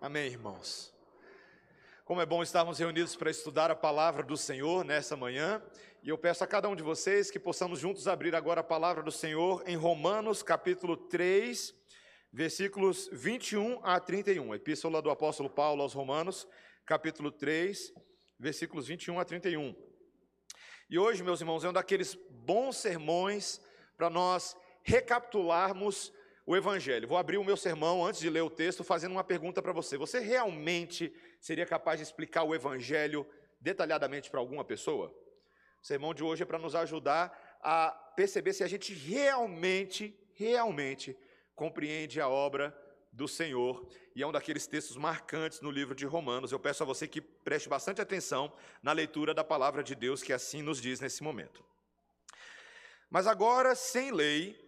Amém, irmãos. Como é bom estarmos reunidos para estudar a palavra do Senhor nessa manhã, e eu peço a cada um de vocês que possamos juntos abrir agora a palavra do Senhor em Romanos, capítulo 3, versículos 21 a 31. Epístola do apóstolo Paulo aos Romanos, capítulo 3, versículos 21 a 31. E hoje, meus irmãos, é um daqueles bons sermões para nós recapitularmos o Evangelho. Vou abrir o meu sermão antes de ler o texto, fazendo uma pergunta para você. Você realmente seria capaz de explicar o Evangelho detalhadamente para alguma pessoa? O sermão de hoje é para nos ajudar a perceber se a gente realmente, realmente compreende a obra do Senhor. E é um daqueles textos marcantes no livro de Romanos. Eu peço a você que preste bastante atenção na leitura da palavra de Deus, que assim nos diz nesse momento. Mas agora, sem lei,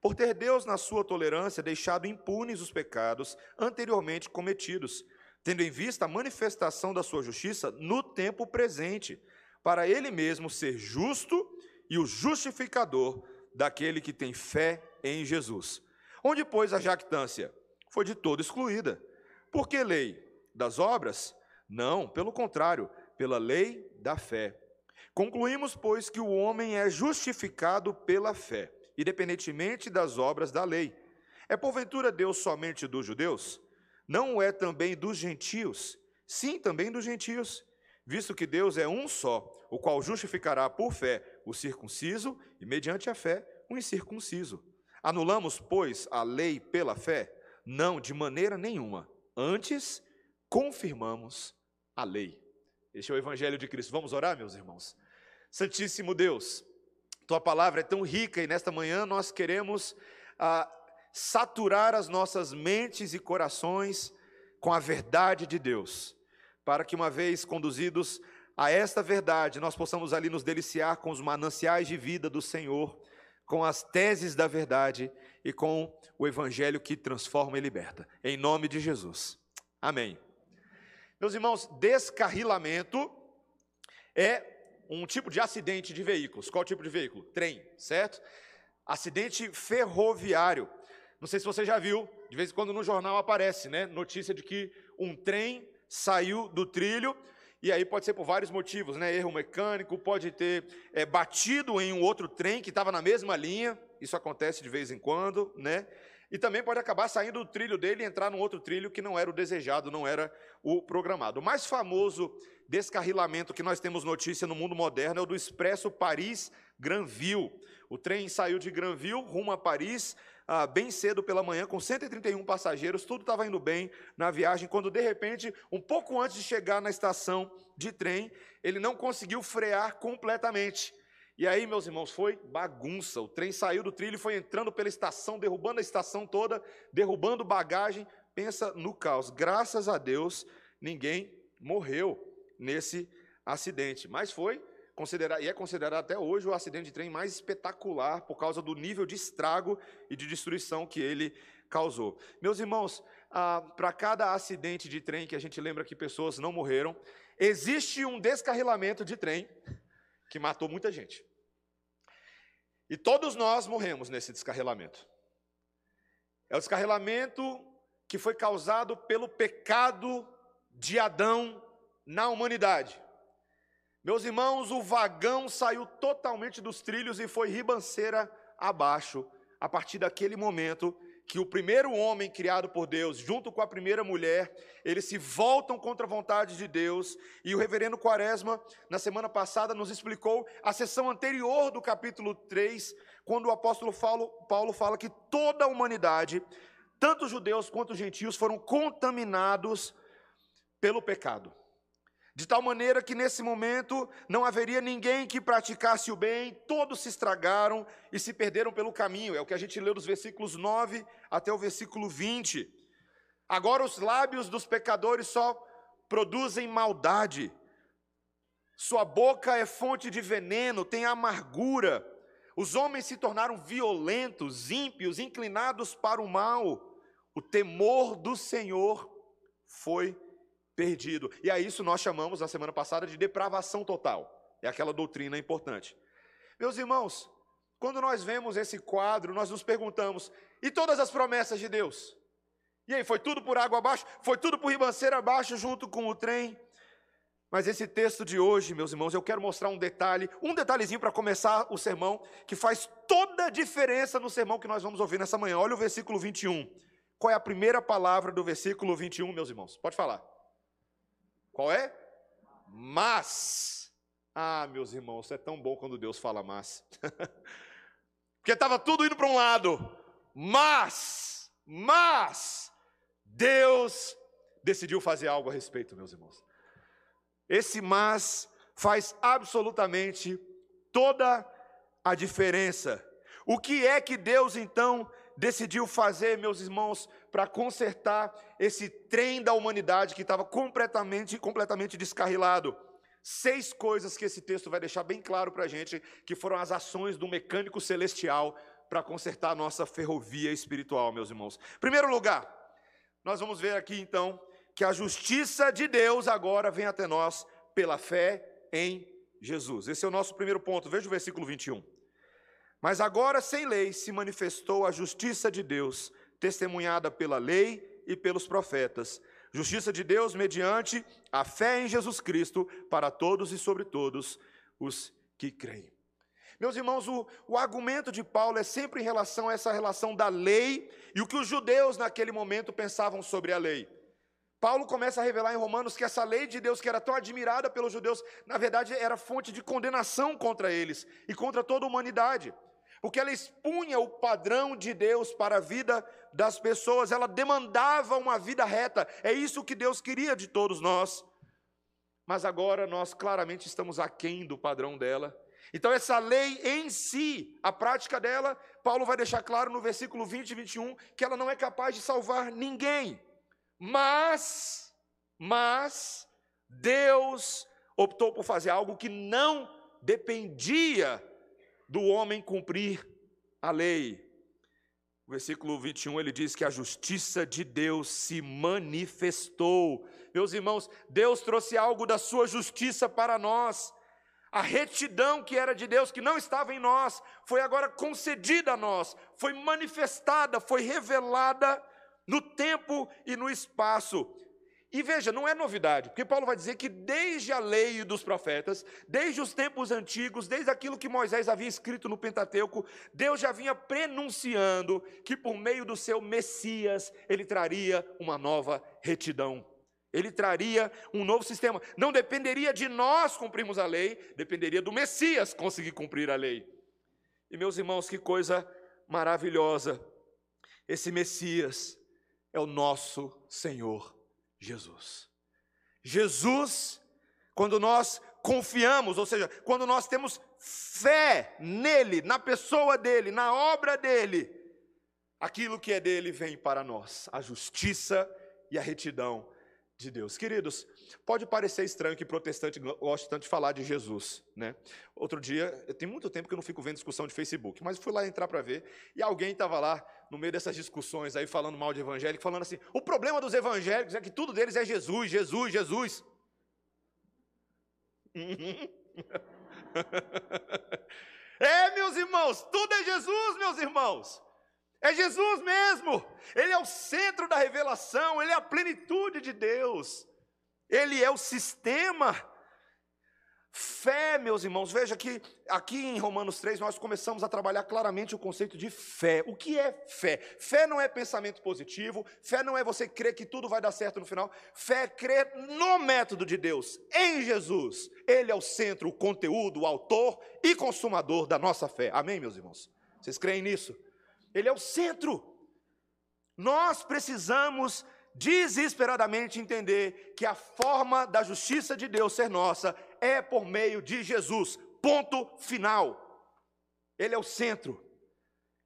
por ter Deus, na sua tolerância, deixado impunes os pecados anteriormente cometidos, tendo em vista a manifestação da sua justiça no tempo presente, para ele mesmo ser justo e o justificador daquele que tem fé em Jesus. Onde, pois, a jactância? Foi de todo excluída. Por que lei? Das obras? Não, pelo contrário, pela lei da fé. Concluímos, pois, que o homem é justificado pela fé independentemente das obras da lei. É porventura Deus somente dos judeus? Não é também dos gentios? Sim, também dos gentios. Visto que Deus é um só, o qual justificará por fé o circunciso e, mediante a fé, o incircunciso. Anulamos, pois, a lei pela fé? Não, de maneira nenhuma. Antes, confirmamos a lei. Este é o Evangelho de Cristo. Vamos orar, meus irmãos? Santíssimo Deus, tua palavra é tão rica e nesta manhã nós queremos ah, saturar as nossas mentes e corações com a verdade de Deus, para que uma vez conduzidos a esta verdade, nós possamos ali nos deliciar com os mananciais de vida do Senhor, com as teses da verdade e com o evangelho que transforma e liberta. Em nome de Jesus. Amém. Meus irmãos, descarrilamento é um tipo de acidente de veículos. Qual tipo de veículo? Trem, certo? Acidente ferroviário. Não sei se você já viu, de vez em quando no jornal aparece, né? Notícia de que um trem saiu do trilho, e aí pode ser por vários motivos, né? Erro mecânico, pode ter é, batido em um outro trem que estava na mesma linha, isso acontece de vez em quando, né? E também pode acabar saindo do trilho dele e entrar num outro trilho que não era o desejado, não era o programado. O mais famoso descarrilamento que nós temos notícia no mundo moderno é o do Expresso Paris-Granville. O trem saiu de Granville rumo a Paris, ah, bem cedo pela manhã, com 131 passageiros, tudo estava indo bem na viagem, quando de repente, um pouco antes de chegar na estação de trem, ele não conseguiu frear completamente. E aí, meus irmãos, foi bagunça. O trem saiu do trilho foi entrando pela estação, derrubando a estação toda, derrubando bagagem. Pensa no caos. Graças a Deus, ninguém morreu nesse acidente. Mas foi considerado, e é considerado até hoje o acidente de trem mais espetacular por causa do nível de estrago e de destruição que ele causou. Meus irmãos, ah, para cada acidente de trem que a gente lembra que pessoas não morreram, existe um descarrilamento de trem que matou muita gente. E todos nós morremos nesse descarrilamento. É o descarrilamento que foi causado pelo pecado de Adão na humanidade. Meus irmãos, o vagão saiu totalmente dos trilhos e foi ribanceira abaixo a partir daquele momento que o primeiro homem criado por Deus, junto com a primeira mulher, eles se voltam contra a vontade de Deus. E o reverendo Quaresma, na semana passada, nos explicou a sessão anterior do capítulo 3, quando o apóstolo Paulo, fala que toda a humanidade, tanto os judeus quanto os gentios, foram contaminados pelo pecado. De tal maneira que nesse momento não haveria ninguém que praticasse o bem, todos se estragaram e se perderam pelo caminho. É o que a gente leu dos versículos 9 até o versículo 20. Agora os lábios dos pecadores só produzem maldade. Sua boca é fonte de veneno, tem amargura. Os homens se tornaram violentos, ímpios, inclinados para o mal. O temor do Senhor foi perdido. E a isso nós chamamos, na semana passada, de depravação total. É aquela doutrina importante. Meus irmãos, quando nós vemos esse quadro, nós nos perguntamos: e todas as promessas de Deus? E aí, foi tudo por água abaixo? Foi tudo por ribanceira abaixo, junto com o trem? Mas esse texto de hoje, meus irmãos, eu quero mostrar um detalhe, um detalhezinho para começar o sermão, que faz toda a diferença no sermão que nós vamos ouvir nessa manhã. Olha o versículo 21. Qual é a primeira palavra do versículo 21, meus irmãos? Pode falar. Qual é? Mas. Ah, meus irmãos, é tão bom quando Deus fala mas. Porque estava tudo indo para um lado. Mas, mas, Deus decidiu fazer algo a respeito, meus irmãos. Esse mas faz absolutamente toda a diferença. O que é que Deus então decidiu fazer, meus irmãos, para consertar esse trem da humanidade que estava completamente, completamente descarrilado? Seis coisas que esse texto vai deixar bem claro para a gente, que foram as ações do mecânico celestial para consertar a nossa ferrovia espiritual, meus irmãos. Primeiro lugar, nós vamos ver aqui então que a justiça de Deus agora vem até nós pela fé em Jesus. Esse é o nosso primeiro ponto. Veja o versículo 21. Mas agora, sem lei, se manifestou a justiça de Deus, testemunhada pela lei e pelos profetas. Justiça de Deus mediante a fé em Jesus Cristo para todos e sobre todos os que creem. Meus irmãos, o, o, argumento de Paulo é sempre em relação a essa relação da lei e o que os judeus naquele momento pensavam sobre a lei. Paulo começa a revelar em Romanos que essa lei de Deus, que era tão admirada pelos judeus, na verdade era fonte de condenação contra eles e contra toda a humanidade, porque ela expunha o padrão de Deus para a vida das pessoas, ela demandava uma vida reta, é isso que Deus queria de todos nós. Mas agora nós claramente estamos aquém do padrão dela. Então, essa lei em si, a prática dela, Paulo vai deixar claro no versículo 20 e 21 que ela não é capaz de salvar ninguém. Mas, mas, Deus optou por fazer algo que não dependia do homem cumprir a lei. O versículo 21 ele diz que a justiça de Deus se manifestou. Meus irmãos, Deus trouxe algo da sua justiça para nós. A retidão que era de Deus, que não estava em nós, foi agora concedida a nós, foi manifestada, foi revelada no tempo e no espaço. E veja, não é novidade, porque Paulo vai dizer que desde a lei dos profetas, desde os tempos antigos, desde aquilo que Moisés havia escrito no Pentateuco, Deus já vinha prenunciando que por meio do seu Messias ele traria uma nova retidão. Ele traria um novo sistema. Não dependeria de nós cumprirmos a lei, dependeria do Messias conseguir cumprir a lei. E meus irmãos, que coisa maravilhosa. Esse Messias, é o nosso Senhor Jesus. Jesus, quando nós confiamos, ou seja, quando nós temos fé nele, na pessoa dele, na obra dele, aquilo que é dele vem para nós, a justiça e a retidão de Deus. Queridos, pode parecer estranho que protestante goste tanto de falar de Jesus, né? Outro dia, tem muito tempo que eu não fico vendo discussão de Facebook, mas fui lá entrar para ver e alguém estava lá no meio dessas discussões aí falando mal de evangélico, falando assim: "O problema dos evangélicos é que tudo deles é Jesus, Jesus, Jesus". é, meus irmãos, tudo é Jesus, meus irmãos. É Jesus mesmo. Ele é o centro da revelação, ele é a plenitude de Deus. Ele é o sistema. Fé, meus irmãos, veja que aqui em Romanos 3 nós começamos a trabalhar claramente o conceito de fé. O que é fé? Fé não é pensamento positivo, fé não é você crer que tudo vai dar certo no final. Fé é crer no método de Deus, em Jesus. Ele é o centro, o conteúdo, o autor e consumador da nossa fé. Amém, meus irmãos? Vocês creem nisso? Ele é o centro. Nós precisamos desesperadamente entender que a forma da justiça de Deus ser nossa é por meio de Jesus. Ponto final. Ele é o centro.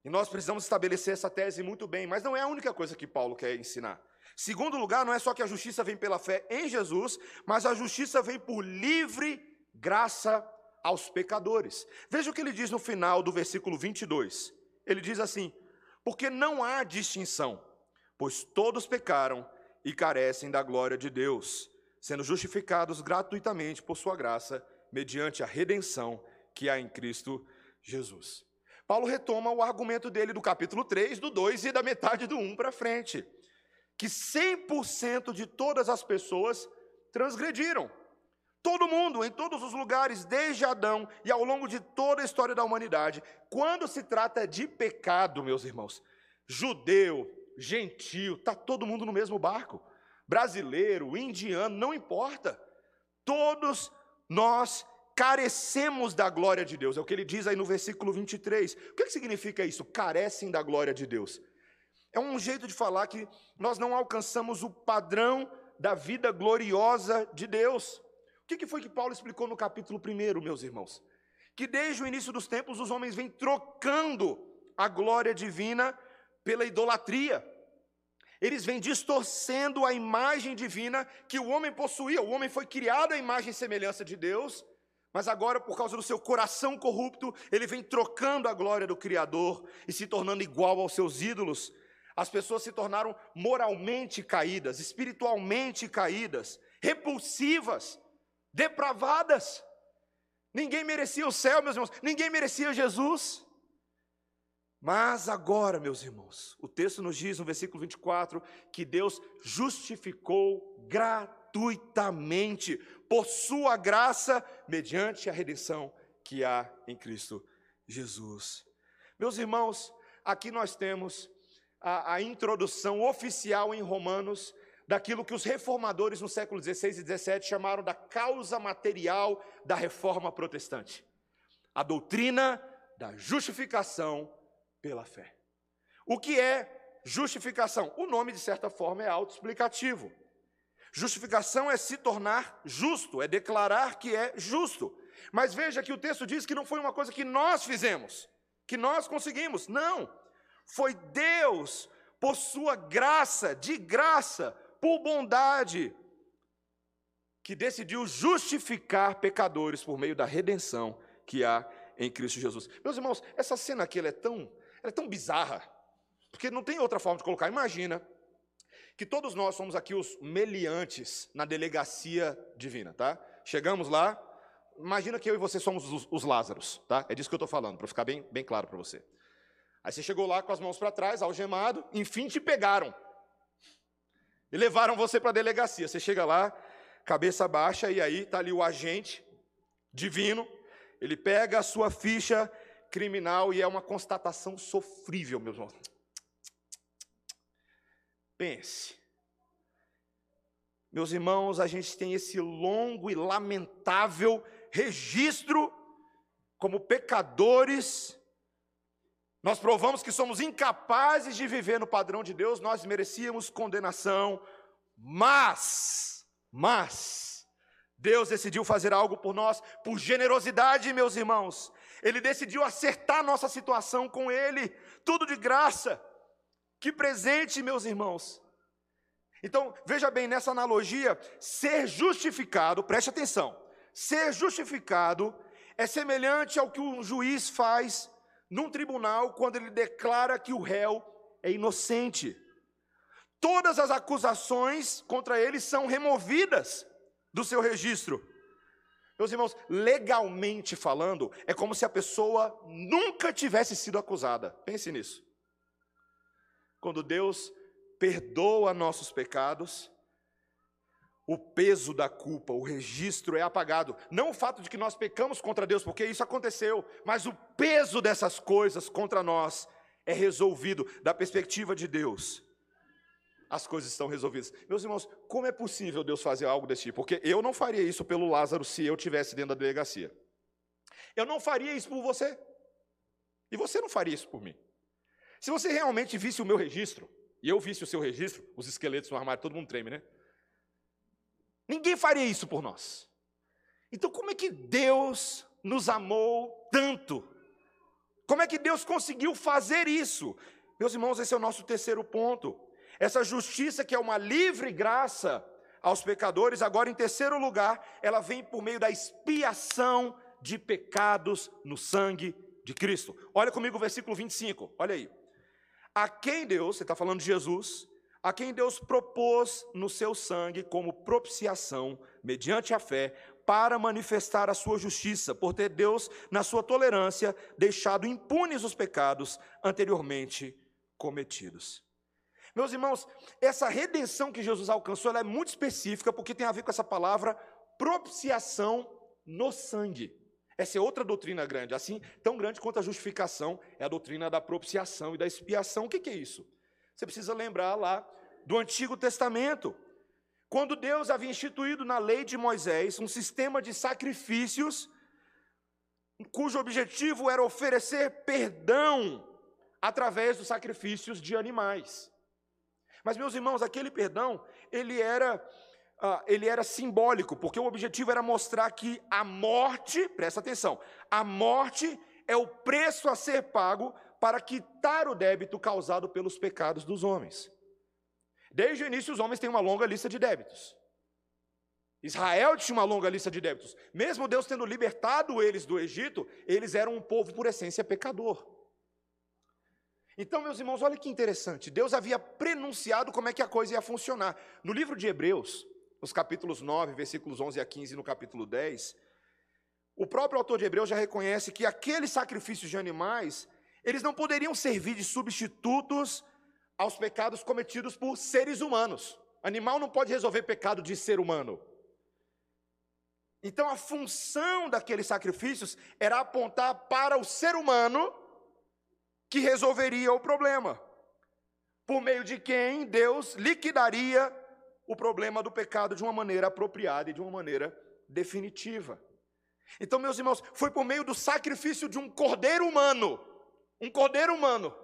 E nós precisamos estabelecer essa tese muito bem, mas não é a única coisa que Paulo quer ensinar. Segundo lugar, não é só que a justiça vem pela fé em Jesus, mas a justiça vem por livre graça aos pecadores. Veja o que ele diz no final do versículo 22. Ele diz assim: Porque não há distinção, pois todos pecaram e carecem da glória de Deus, sendo justificados gratuitamente por sua graça, mediante a redenção que há em Cristo Jesus. Paulo retoma o argumento dele do capítulo 3, do 2 e da metade do 1 para frente que 100% de todas as pessoas transgrediram. Todo mundo, em todos os lugares, desde Adão e ao longo de toda a história da humanidade, quando se trata de pecado, meus irmãos, judeu, gentio, está todo mundo no mesmo barco. Brasileiro, indiano, não importa. Todos nós carecemos da glória de Deus. É o que ele diz aí no versículo 23. O que significa isso? Carecem da glória de Deus. É um jeito de falar que nós não alcançamos o padrão da vida gloriosa de Deus. O que foi que Paulo explicou no capítulo 1, meus irmãos? Que desde o início dos tempos os homens vêm trocando a glória divina pela idolatria. Eles vêm distorcendo a imagem divina que o homem possuía. O homem foi criado à imagem e semelhança de Deus, mas agora, por causa do seu coração corrupto, ele vem trocando a glória do Criador e se tornando igual aos seus ídolos. As pessoas se tornaram moralmente caídas, espiritualmente caídas, repulsivas, depravadas. Ninguém merecia o céu, meus irmãos, ninguém merecia Jesus. Mas agora, meus irmãos, o texto nos diz no versículo 24 que Deus justificou gratuitamente por sua graça mediante a redenção que há em Cristo Jesus. Meus irmãos, aqui nós temos a, a introdução oficial em Romanos daquilo que os reformadores no século XVI e XVII chamaram da causa material da reforma protestante. A doutrina da justificação pela fé. O que é justificação? O nome, de certa forma, é autoexplicativo. Justificação é se tornar justo, é declarar que é justo. Mas veja que o texto diz que não foi uma coisa que nós fizemos, que nós conseguimos. Não. Foi Deus, por sua graça, de graça, por bondade, que decidiu justificar pecadores por meio da redenção que há em Cristo Jesus. Meus irmãos, essa cena aqui é tão, é tão bizarra, porque não tem outra forma de colocar. Imagina que todos nós somos aqui os meliantes na delegacia divina, tá? Chegamos lá, imagina que eu e você somos os, os Lázaros, tá? É disso que eu estou falando, para ficar bem, bem claro para você. Aí você chegou lá com as mãos para trás, algemado, enfim te pegaram. E levaram você para a delegacia. Você chega lá, cabeça baixa, e aí está ali o agente divino. Ele pega a sua ficha criminal e é uma constatação sofrível, meus irmãos. Pense. Meus irmãos, a gente tem esse longo e lamentável registro como pecadores nós provamos que somos incapazes de viver no padrão de Deus, nós merecíamos condenação, mas, mas, Deus decidiu fazer algo por nós, por generosidade, meus irmãos. Ele decidiu acertar nossa situação com Ele, tudo de graça. Que presente, meus irmãos. Então, veja bem, nessa analogia, ser justificado, preste atenção, ser justificado é semelhante ao que um juiz faz num tribunal quando ele declara que o réu é inocente. Todas as acusações contra ele são removidas do seu registro. Meus irmãos, legalmente falando, é como se a pessoa nunca tivesse sido acusada. Pense nisso. Quando Deus perdoa nossos pecados, o peso da culpa, o registro é apagado. Não o fato de que nós pecamos contra Deus, porque isso aconteceu, mas o peso dessas coisas contra nós é resolvido da perspectiva de Deus. As coisas estão resolvidas. Meus irmãos, como é possível Deus fazer algo desse tipo? Porque eu não faria isso pelo Lázaro se eu tivesse dentro da delegacia. Eu não faria isso por você. E você não faria isso por mim. Se você realmente visse o meu registro, e eu visse o seu registro, os esqueletos no armário, todo mundo treme, né? Ninguém faria isso por nós. Então, como é que Deus nos amou tanto? Como é que Deus conseguiu fazer isso? Meus irmãos, esse é o nosso terceiro ponto. Essa justiça que é uma livre graça aos pecadores, agora em terceiro lugar, ela vem por meio da expiação de pecados no sangue de Cristo. Olha comigo o versículo 25, olha aí. A quem Deus, você está falando de Jesus, a quem Deus propôs no seu sangue como propiciação, mediante a fé, para manifestar a sua justiça, por ter Deus, na sua tolerância, deixado impunes os pecados anteriormente cometidos. Meus irmãos, essa redenção que Jesus alcançou é muito específica, porque tem a ver com essa palavra propiciação no sangue. Essa é outra doutrina grande, assim, tão grande quanto a justificação, é a doutrina da propiciação e da expiação. O que, é isso? Você precisa lembrar lá do Antigo Testamento, quando Deus havia instituído na lei de Moisés um sistema de sacrifícios, cujo objetivo era oferecer perdão através dos sacrifícios de animais. Mas, meus irmãos, aquele perdão, ele era, uh, ele era simbólico, porque o objetivo era mostrar que a morte, presta atenção, a morte é o preço a ser pago para quitar o débito causado pelos pecados dos homens. Desde o início, os homens têm uma longa lista de débitos. Israel tinha uma longa lista de débitos. Mesmo Deus tendo libertado eles do Egito, eles eram um povo por essência pecador. Então, meus irmãos, olha que interessante. Deus havia prenunciado como é que a coisa ia funcionar. No livro de Hebreus, nos capítulos 9, versículos 11 a 15, no capítulo 10, o próprio autor de Hebreus já reconhece que aqueles sacrifícios de animais, eles não poderiam servir de substitutos aos pecados cometidos por seres humanos. Animal não pode resolver pecado de ser humano. Então a função daqueles sacrifícios era apontar para o ser humano que resolveria o problema, por meio de quem Deus liquidaria o problema do pecado de uma maneira apropriada e de uma maneira definitiva. Então, meus irmãos, foi por meio do sacrifício de um cordeiro humano, um cordeiro humano,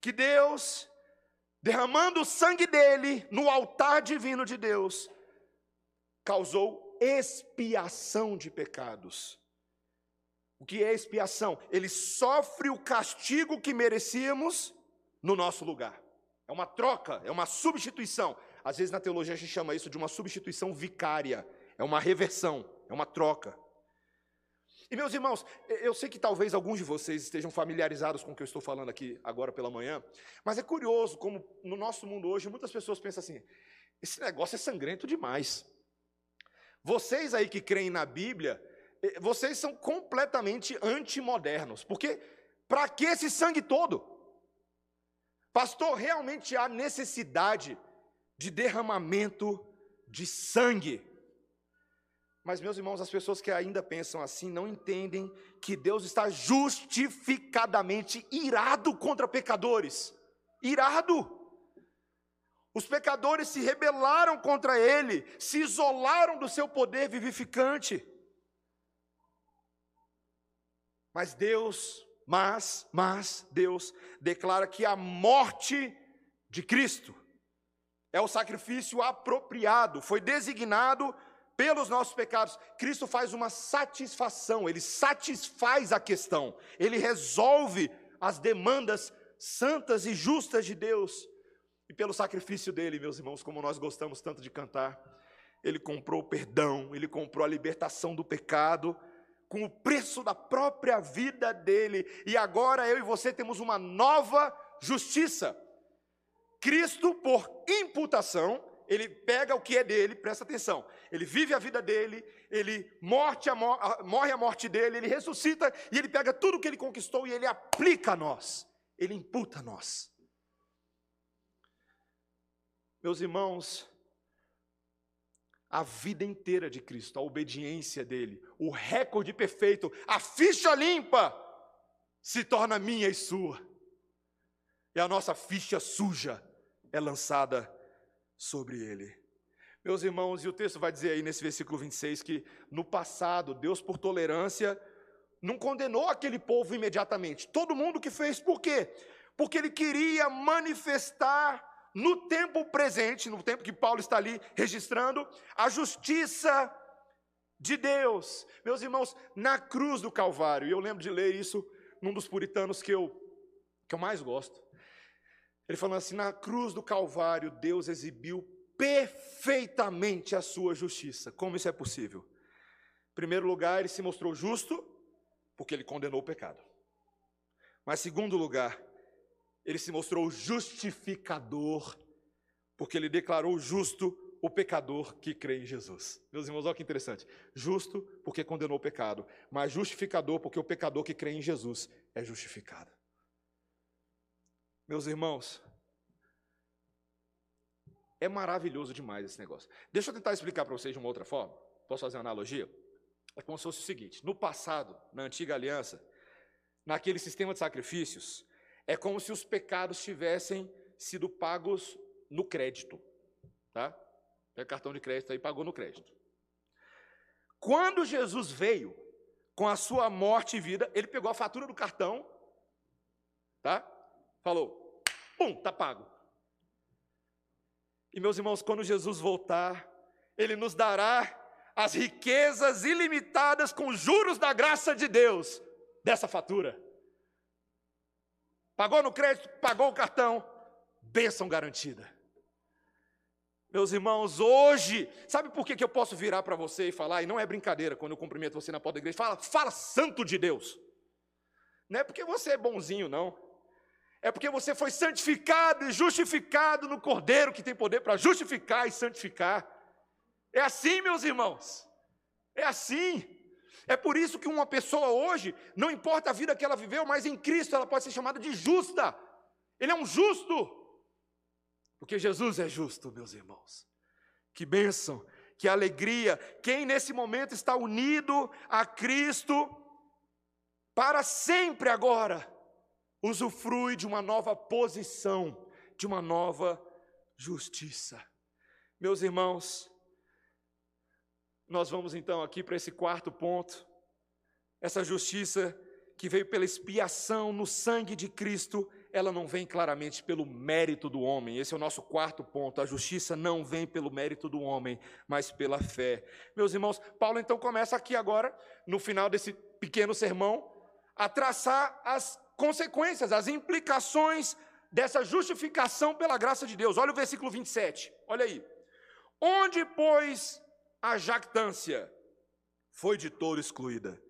que Deus, derramando o sangue dele no altar divino de Deus, causou expiação de pecados o que é expiação? Ele sofre o castigo que merecíamos no nosso lugar. É uma troca, é uma substituição. Às vezes na teologia a gente chama isso de uma substituição vicária, é uma reversão, é uma troca. E meus irmãos, eu sei que talvez alguns de vocês estejam familiarizados com o que eu estou falando aqui agora pela manhã, mas é curioso como no nosso mundo hoje muitas pessoas pensam assim: esse negócio é sangrento demais. Vocês aí que creem na Bíblia, vocês são completamente antimodernos. Porque para que esse sangue todo? Pastor, realmente há necessidade de derramamento de sangue. Mas, meus irmãos, as pessoas que ainda pensam assim não entendem que Deus está justificadamente irado contra pecadores. Irado. Os pecadores se rebelaram contra Ele, se isolaram do seu poder vivificante. Mas Deus, mas, mas Deus declara que a morte de Cristo é o sacrifício apropriado, foi designado pelos nossos pecados. Cristo faz uma satisfação, ele satisfaz a questão, ele resolve as demandas santas e justas de Deus. E pelo sacrifício dele, meus irmãos, como nós gostamos tanto de cantar, ele comprou o perdão, ele comprou a libertação do pecado com o preço da própria vida dele, e agora eu e você temos uma nova justiça. Cristo, por imputação, ele pega o que é dele, presta atenção, ele vive a vida dele, ele morte a mor morre a morte dele, ele ressuscita e ele pega tudo que ele conquistou e ele aplica a nós, ele imputa a nós. Meus irmãos, a vida inteira de Cristo, a obediência dele, o recorde perfeito, a ficha limpa, se torna minha e sua. E a nossa ficha suja é lançada sobre ele. Meus irmãos, e o texto vai dizer aí nesse versículo 26 que no passado, Deus, por tolerância, não condenou aquele povo imediatamente. Todo mundo que fez, por quê? Porque ele queria manifestar no tempo presente, no tempo que Paulo está ali registrando, a justiça de Deus. Meus irmãos, na cruz do Calvário, e eu lembro de ler isso num dos puritanos que eu, que eu mais gosto. Ele falando assim: na cruz do Calvário, Deus exibiu perfeitamente a sua justiça. Como isso é possível? Em primeiro lugar, ele se mostrou justo, porque ele condenou o pecado. Mas, segundo lugar, ele se mostrou justificador, porque ele declarou justo o pecador que crê em Jesus. Meus irmãos, olha que interessante. Justo porque condenou o pecado, mas justificador porque o pecador que crê em Jesus é justificado. Meus irmãos, é maravilhoso demais esse negócio. Deixa eu tentar explicar para vocês de uma outra forma. Posso fazer uma analogia? É como se fosse o seguinte: no passado, na antiga aliança, naquele sistema de sacrifícios, é como se os pecados tivessem sido pagos no crédito. Tá? Pega cartão de crédito aí, pagou no crédito. Quando Jesus veio, com a sua morte e vida, ele pegou a fatura do cartão, tá? Falou, pum, tá pago. E meus irmãos, quando Jesus voltar, ele nos dará as riquezas ilimitadas com juros da graça de Deus dessa fatura. Pagou no crédito, pagou o cartão, bênção garantida. Meus irmãos, hoje, sabe por que, que eu posso virar para você e falar, e não é brincadeira quando eu cumprimento você na porta da igreja, fala, fala santo de Deus. Não é porque você é bonzinho, não. É porque você foi santificado e justificado no Cordeiro que tem poder para justificar e santificar. É assim, meus irmãos. É assim. É por isso que uma pessoa hoje, não importa a vida que ela viveu, mas em Cristo ela pode ser chamada de justa. Ele é um justo. Porque Jesus é justo, meus irmãos. Que bênção, que alegria. Quem nesse momento está unido a Cristo para sempre agora, usufrui de uma nova posição, de uma nova justiça. Meus irmãos, nós vamos então aqui para esse quarto ponto. Essa justiça que veio pela expiação no sangue de Cristo ela não vem claramente pelo mérito do homem. Esse é o nosso quarto ponto. A justiça não vem pelo mérito do homem, mas pela fé. Meus irmãos, Paulo então começa aqui agora, no final desse pequeno sermão, a traçar as consequências, as implicações dessa justificação pela graça de Deus. Olha o versículo 27. Olha aí. Onde, pois, a jactância foi de todo excluída,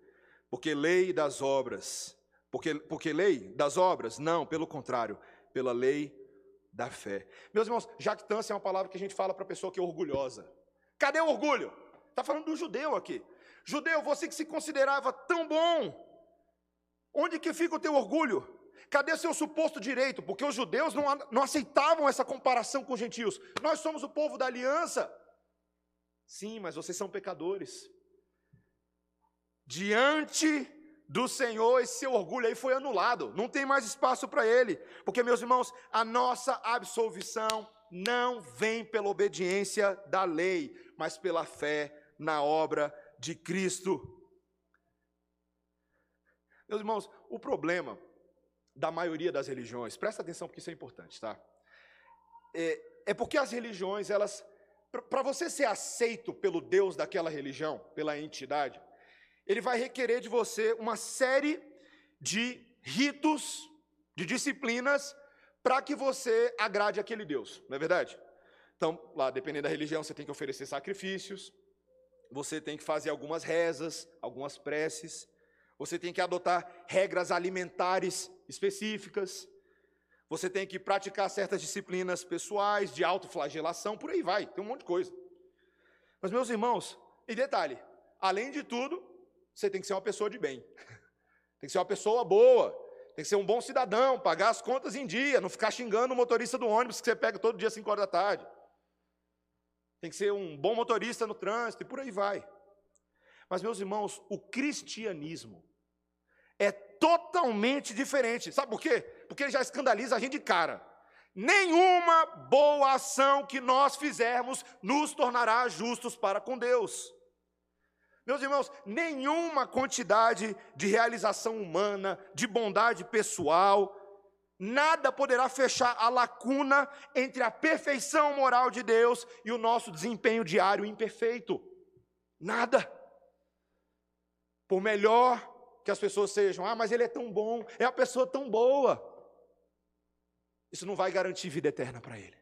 porque lei das obras porque, porque lei das obras? Não, pelo contrário, pela lei da fé. Meus irmãos, jactância é uma palavra que a gente fala para a pessoa que é orgulhosa. Cadê o orgulho? Está falando do judeu aqui. Judeu, você que se considerava tão bom, onde que fica o teu orgulho? Cadê seu suposto direito? Porque os judeus não, não aceitavam essa comparação com os gentios. Nós somos o povo da aliança. Sim, mas vocês são pecadores. Diante do Senhor, esse seu orgulho aí foi anulado, não tem mais espaço para ele, porque, meus irmãos, a nossa absolvição não vem pela obediência da lei, mas pela fé na obra de Cristo. Meus irmãos, o problema da maioria das religiões, presta atenção porque isso é importante, tá? É, é porque as religiões, elas, para você ser aceito pelo Deus daquela religião, pela entidade, ele vai requerer de você uma série de ritos, de disciplinas, para que você agrade aquele Deus, não é verdade? Então, lá, dependendo da religião, você tem que oferecer sacrifícios, você tem que fazer algumas rezas, algumas preces, você tem que adotar regras alimentares específicas, você tem que praticar certas disciplinas pessoais, de autoflagelação, por aí vai, tem um monte de coisa. Mas, meus irmãos, e detalhe, além de tudo, você tem que ser uma pessoa de bem. Tem que ser uma pessoa boa. Tem que ser um bom cidadão, pagar as contas em dia, não ficar xingando o motorista do ônibus que você pega todo dia às 5 horas da tarde. Tem que ser um bom motorista no trânsito e por aí vai. Mas, meus irmãos, o cristianismo é totalmente diferente. Sabe por quê? Porque ele já escandaliza a gente de cara. Nenhuma boa ação que nós fizermos nos tornará justos para com Deus. Meus irmãos, nenhuma quantidade de realização humana, de bondade pessoal, nada poderá fechar a lacuna entre a perfeição moral de Deus e o nosso desempenho diário imperfeito. Nada. Por melhor que as pessoas sejam, ah, mas ele é tão bom, é a pessoa tão boa. Isso não vai garantir vida eterna para ele.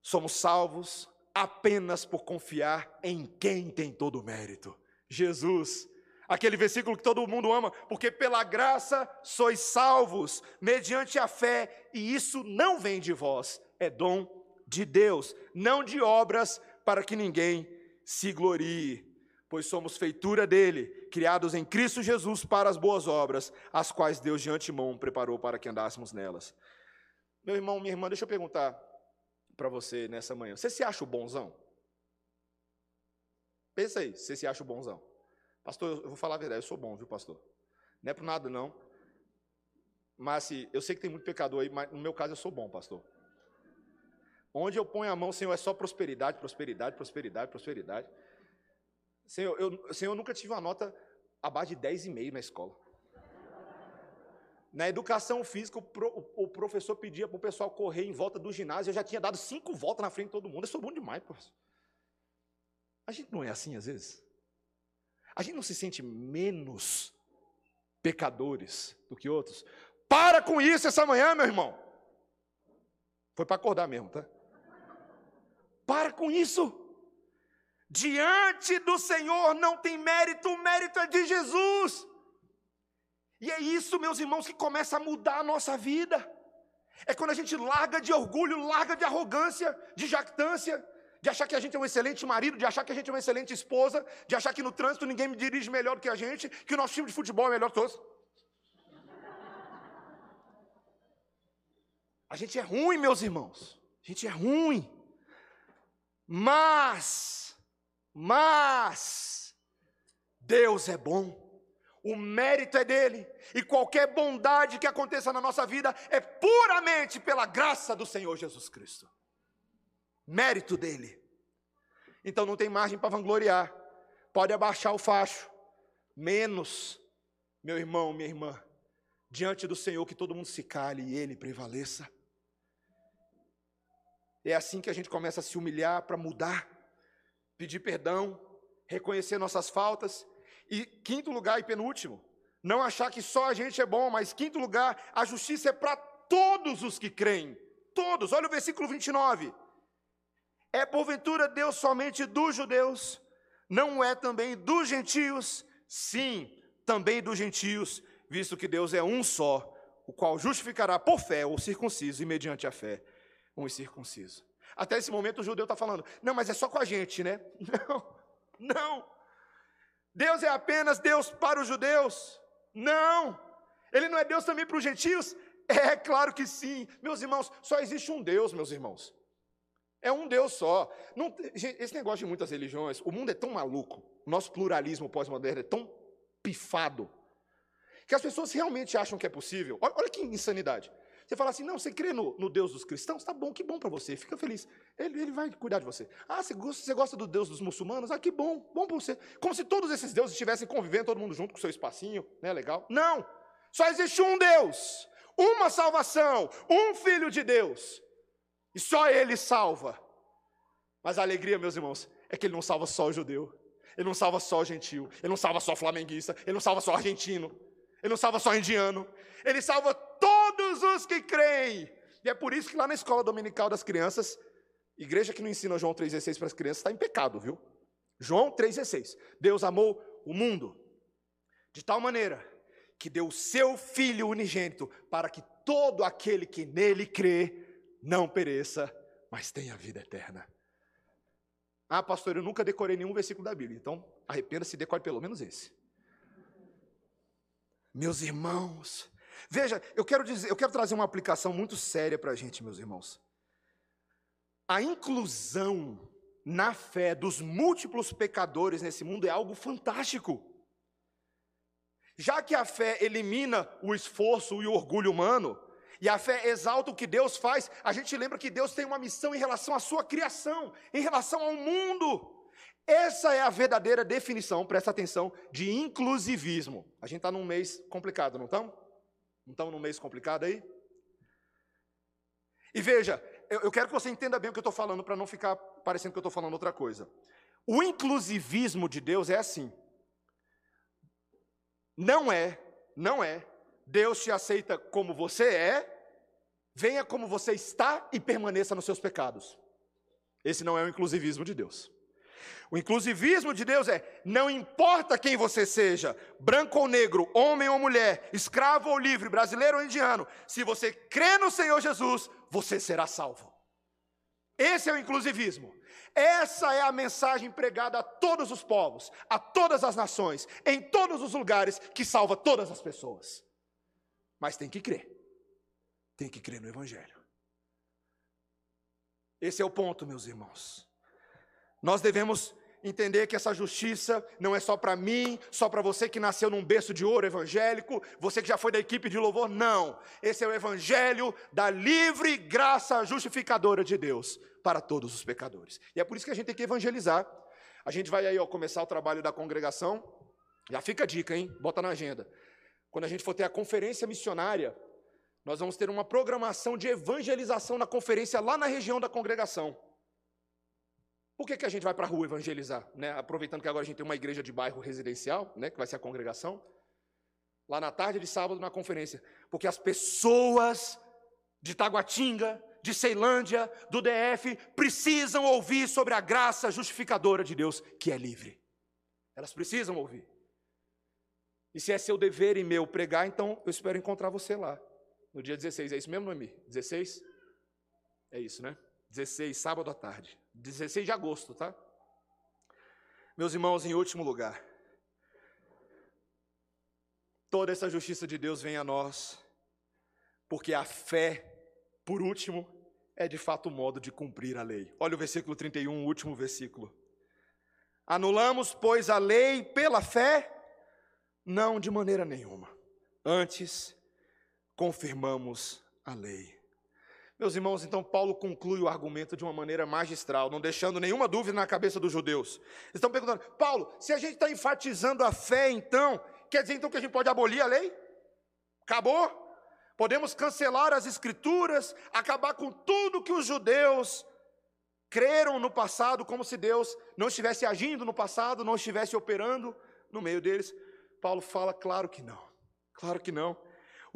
Somos salvos apenas por confiar em quem tem todo o mérito. Jesus. Aquele versículo que todo mundo ama, porque pela graça sois salvos, mediante a fé, e isso não vem de vós, é dom de Deus, não de obras, para que ninguém se glorie. Pois somos feitura dele, criados em Cristo Jesus para as boas obras, as quais Deus de antemão preparou para que andássemos nelas. Meu irmão, minha irmã, deixa eu perguntar para você nessa manhã: você se acha o bonzão? Pensa aí, você se acha o bonzão. Pastor, eu vou falar a verdade, eu sou bom, viu, pastor? Não é por nada, não. Mas assim, eu sei que tem muito pecador aí, mas no meu caso eu sou bom, pastor. Onde eu ponho a mão, Senhor, é só prosperidade, prosperidade, prosperidade, prosperidade. Senhor, eu, Senhor, eu nunca tive uma nota abaixo de 10,5 na escola. Na educação física, o, pro, o professor pedia para o pessoal correr em volta do ginásio. Eu já tinha dado cinco voltas na frente de todo mundo. Eu sou bom demais, professor. A gente não é assim às vezes? A gente não se sente menos pecadores do que outros? Para com isso essa manhã, meu irmão. Foi para acordar mesmo, tá? Para com isso. Diante do Senhor não tem mérito, o mérito é de Jesus. E é isso, meus irmãos, que começa a mudar a nossa vida. É quando a gente larga de orgulho, larga de arrogância, de jactância, de achar que a gente é um excelente marido, de achar que a gente é uma excelente esposa, de achar que no trânsito ninguém me dirige melhor do que a gente, que o nosso time de futebol é melhor que todos. A gente é ruim, meus irmãos. A gente é ruim. Mas, mas, Deus é bom. O mérito é dele. E qualquer bondade que aconteça na nossa vida é puramente pela graça do Senhor Jesus Cristo mérito dele. Então não tem margem para vangloriar. Pode abaixar o facho. Menos, meu irmão, minha irmã, diante do Senhor que todo mundo se cale e ele prevaleça. É assim que a gente começa a se humilhar para mudar, pedir perdão, reconhecer nossas faltas. E quinto lugar e penúltimo, não achar que só a gente é bom, mas quinto lugar, a justiça é para todos os que creem. Todos. Olha o versículo 29. É porventura Deus somente dos judeus? Não é também dos gentios? Sim, também dos gentios, visto que Deus é um só, o qual justificará por fé o circunciso e mediante a fé o incircunciso. Até esse momento o judeu está falando, não, mas é só com a gente, né? Não, não. Deus é apenas Deus para os judeus? Não. Ele não é Deus também para os gentios? É claro que sim. Meus irmãos, só existe um Deus, meus irmãos. É um Deus só. Não, esse negócio de muitas religiões, o mundo é tão maluco, o nosso pluralismo pós-moderno é tão pifado, que as pessoas realmente acham que é possível. Olha, olha que insanidade. Você fala assim, não, você crê no, no Deus dos cristãos? Tá bom, que bom para você, fica feliz. Ele, ele, vai cuidar de você. Ah, você gosta, você gosta do Deus dos muçulmanos? Ah, que bom, bom para você. Como se todos esses deuses estivessem convivendo, todo mundo junto com o seu espacinho, né, legal? Não, só existe um Deus, uma salvação, um Filho de Deus. E só Ele salva. Mas a alegria, meus irmãos, é que Ele não salva só o judeu. Ele não salva só o gentil. Ele não salva só o flamenguista. Ele não salva só o argentino. Ele não salva só o indiano. Ele salva os que creem. E é por isso que lá na escola dominical das crianças, igreja que não ensina João 3,16 para as crianças, está em pecado, viu? João 3,16. Deus amou o mundo de tal maneira que deu o seu Filho unigênito para que todo aquele que nele crê não pereça, mas tenha vida eterna. Ah, pastor, eu nunca decorei nenhum versículo da Bíblia, então arrependa-se e decore pelo menos esse. Meus irmãos, veja, eu quero dizer, eu quero trazer uma aplicação muito séria para a gente, meus irmãos. A inclusão na fé dos múltiplos pecadores nesse mundo é algo fantástico. Já que a fé elimina o esforço e o orgulho humano, e a fé exalta o que Deus faz, a gente lembra que Deus tem uma missão em relação à sua criação, em relação ao mundo. Essa é a verdadeira definição, presta atenção, de inclusivismo. A gente está num mês complicado, não estamos? Não estamos num mês complicado aí? E veja, eu, eu quero que você entenda bem o que eu estou falando, para não ficar parecendo que eu estou falando outra coisa. O inclusivismo de Deus é assim. Não é, não é Deus te aceita como você é, venha como você está e permaneça nos seus pecados. Esse não é o inclusivismo de Deus. O inclusivismo de Deus é: não importa quem você seja, branco ou negro, homem ou mulher, escravo ou livre, brasileiro ou indiano, se você crê no Senhor Jesus, você será salvo. Esse é o inclusivismo. Essa é a mensagem pregada a todos os povos, a todas as nações, em todos os lugares, que salva todas as pessoas. Mas tem que crer. Tem que crer no Evangelho. Esse é o ponto, meus irmãos. Nós devemos entender que essa justiça não é só para mim, só para você que nasceu num berço de ouro evangélico, você que já foi da equipe de louvor, não. Esse é o evangelho da livre graça justificadora de Deus para todos os pecadores. E é por isso que a gente tem que evangelizar. A gente vai aí ó, começar o trabalho da congregação. Já fica a dica, hein? Bota na agenda. Quando a gente for ter a conferência missionária, nós vamos ter uma programação de evangelização na conferência lá na região da congregação. Por que, que a gente vai para a rua evangelizar? Né? Aproveitando que agora a gente tem uma igreja de bairro residencial, né? que vai ser a congregação. Lá na tarde de sábado, na conferência. Porque as pessoas de Taguatinga, de Ceilândia, do DF, precisam ouvir sobre a graça justificadora de Deus, que é livre. Elas precisam ouvir. E se é seu dever e meu pregar, então eu espero encontrar você lá. No dia 16, é isso mesmo, Noemi? 16? É isso, né? 16, sábado à tarde. 16 de agosto, tá? Meus irmãos, em último lugar, toda essa justiça de Deus vem a nós, porque a fé, por último, é de fato o modo de cumprir a lei. Olha o versículo 31, o último versículo. Anulamos, pois, a lei pela fé? Não, de maneira nenhuma. Antes, confirmamos a lei. Meus irmãos, então Paulo conclui o argumento de uma maneira magistral, não deixando nenhuma dúvida na cabeça dos judeus. Eles estão perguntando, Paulo, se a gente está enfatizando a fé, então, quer dizer então que a gente pode abolir a lei? Acabou? Podemos cancelar as escrituras, acabar com tudo que os judeus creram no passado, como se Deus não estivesse agindo no passado, não estivesse operando no meio deles? Paulo fala, claro que não, claro que não.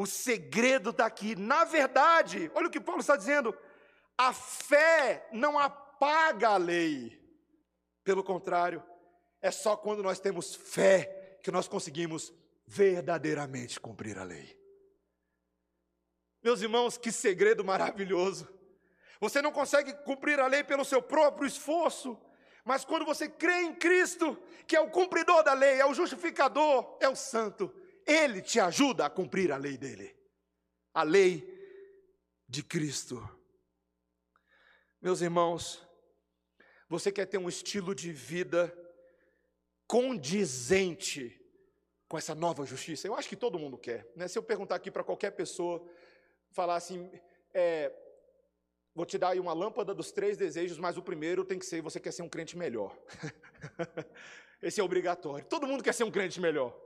O segredo está aqui. Na verdade, olha o que Paulo está dizendo: a fé não apaga a lei. Pelo contrário, é só quando nós temos fé que nós conseguimos verdadeiramente cumprir a lei. Meus irmãos, que segredo maravilhoso. Você não consegue cumprir a lei pelo seu próprio esforço, mas quando você crê em Cristo, que é o cumpridor da lei, é o justificador, é o santo, ele te ajuda a cumprir a lei dele, a lei de Cristo. Meus irmãos, você quer ter um estilo de vida condizente com essa nova justiça? Eu acho que todo mundo quer. Né? Se eu perguntar aqui para qualquer pessoa, falar assim, é, vou te dar aí uma lâmpada dos três desejos, mas o primeiro tem que ser: você quer ser um crente melhor. Esse é obrigatório. Todo mundo quer ser um crente melhor.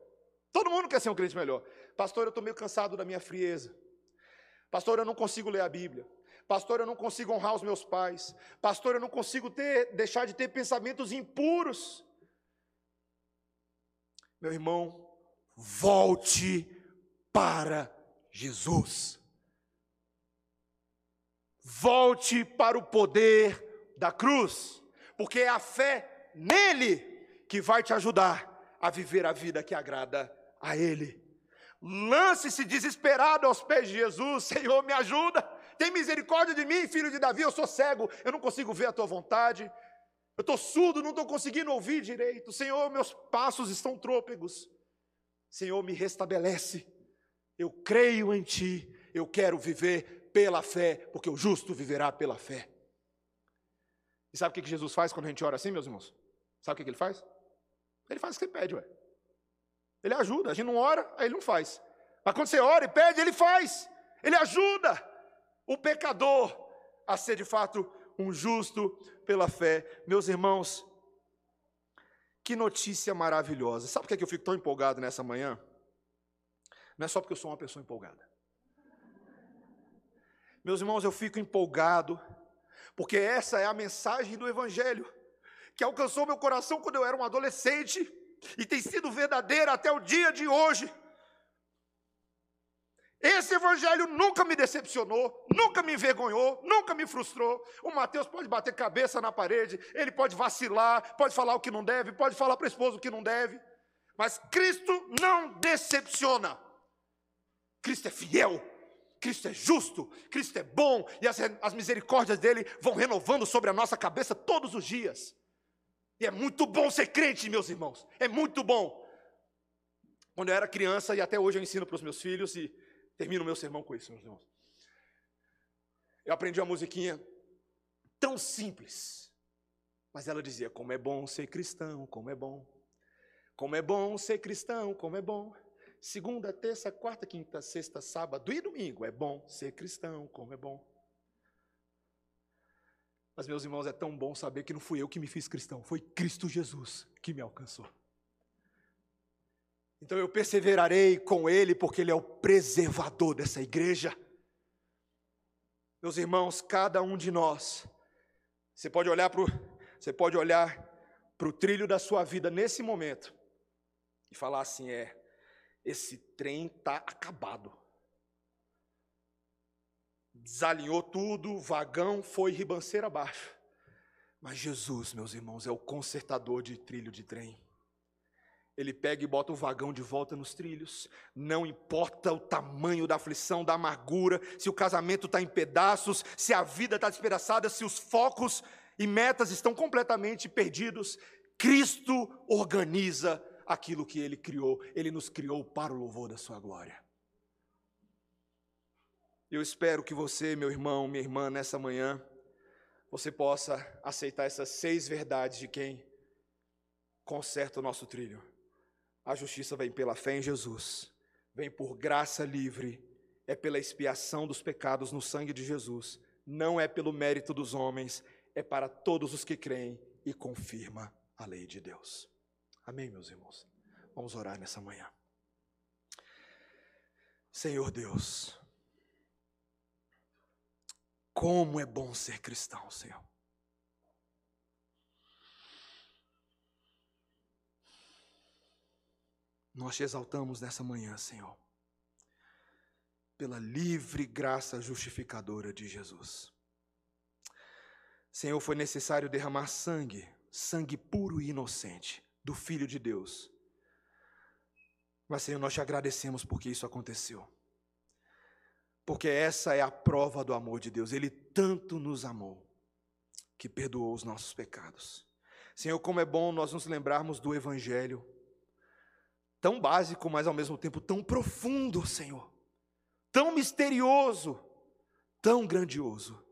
Todo mundo quer ser um crente melhor. Pastor, eu estou meio cansado da minha frieza. Pastor, eu não consigo ler a Bíblia. Pastor, eu não consigo honrar os meus pais. Pastor, eu não consigo ter, deixar de ter pensamentos impuros. Meu irmão, volte para Jesus. Volte para o poder da cruz, porque é a fé nele que vai te ajudar a viver a vida que agrada a Ele. Lance-se desesperado aos pés de Jesus, Senhor, me ajuda, tem misericórdia de mim, filho de Davi, eu sou cego, eu não consigo ver a tua vontade, eu estou surdo, não estou conseguindo ouvir direito, Senhor, meus passos estão trôpegos, Senhor, me restabelece, eu creio em Ti, eu quero viver pela fé, porque o justo viverá pela fé. E sabe o que Jesus faz quando a gente ora assim, meus irmãos? Sabe o que ele faz? Ele faz o que você pede, ué. Ele ajuda. A gente não ora, aí ele não faz. Mas quando você ora e pede, ele faz. Ele ajuda o pecador a ser de fato um justo pela fé. Meus irmãos, que notícia maravilhosa. Sabe por que é eu fico tão empolgado nessa manhã? Não é só porque eu sou uma pessoa empolgada. Meus irmãos, eu fico empolgado, porque essa é a mensagem do Evangelho, que alcançou meu coração quando eu era um adolescente, e tem sido verdadeira até o dia de hoje. Esse evangelho nunca me decepcionou, nunca me envergonhou, nunca me frustrou. O Mateus pode bater cabeça na parede, ele pode vacilar, pode falar o que não deve, pode falar para a esposa o que não deve. Mas Cristo não decepciona. Cristo é fiel, Cristo é justo, Cristo é bom, e as, as misericórdias dele vão renovando sobre a nossa cabeça todos os dias. E é muito bom ser crente, meus irmãos, é muito bom. Quando eu era criança, e até hoje eu ensino para os meus filhos, e termino o meu sermão com isso, meus irmãos. Eu aprendi uma musiquinha tão simples, mas ela dizia: Como é bom ser cristão, como é bom. Como é bom ser cristão, como é bom. Segunda, terça, quarta, quinta, sexta, sábado e domingo. É bom ser cristão, como é bom. Mas, meus irmãos, é tão bom saber que não fui eu que me fiz cristão, foi Cristo Jesus que me alcançou. Então eu perseverarei com Ele, porque Ele é o preservador dessa igreja. Meus irmãos, cada um de nós, você pode olhar para o, você pode olhar para o trilho da sua vida nesse momento e falar assim: é, esse trem está acabado. Desalinhou tudo, vagão foi ribanceira abaixo. Mas Jesus, meus irmãos, é o consertador de trilho de trem. Ele pega e bota o vagão de volta nos trilhos. Não importa o tamanho da aflição, da amargura, se o casamento está em pedaços, se a vida está despedaçada, se os focos e metas estão completamente perdidos. Cristo organiza aquilo que Ele criou. Ele nos criou para o louvor da Sua glória. Eu espero que você, meu irmão, minha irmã, nessa manhã, você possa aceitar essas seis verdades de quem conserta o nosso trilho. A justiça vem pela fé em Jesus, vem por graça livre, é pela expiação dos pecados no sangue de Jesus, não é pelo mérito dos homens, é para todos os que creem e confirma a lei de Deus. Amém, meus irmãos? Vamos orar nessa manhã. Senhor Deus, como é bom ser cristão, Senhor. Nós te exaltamos nessa manhã, Senhor, pela livre graça justificadora de Jesus. Senhor, foi necessário derramar sangue, sangue puro e inocente do Filho de Deus. Mas, Senhor, nós te agradecemos porque isso aconteceu. Porque essa é a prova do amor de Deus. Ele tanto nos amou que perdoou os nossos pecados. Senhor, como é bom nós nos lembrarmos do Evangelho tão básico, mas ao mesmo tempo tão profundo, Senhor, tão misterioso, tão grandioso.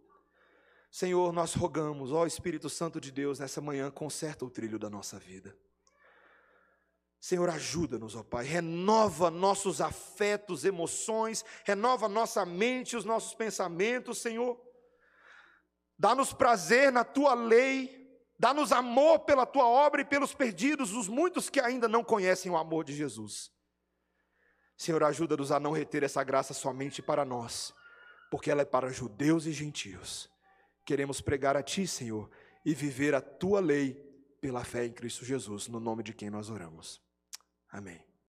Senhor, nós rogamos, ó Espírito Santo de Deus, nessa manhã, conserta o trilho da nossa vida. Senhor, ajuda-nos, ó Pai, renova nossos afetos, emoções, renova nossa mente, os nossos pensamentos, Senhor. Dá-nos prazer na tua lei, Dá-nos amor pela tua obra e pelos perdidos, os muitos que ainda não conhecem o amor de Jesus. Senhor, ajuda-nos a não reter essa graça somente para nós, porque ela é para judeus e gentios. Queremos pregar a Ti, Senhor, e viver a Tua lei pela fé em Cristo Jesus, no nome de quem nós oramos. Amém.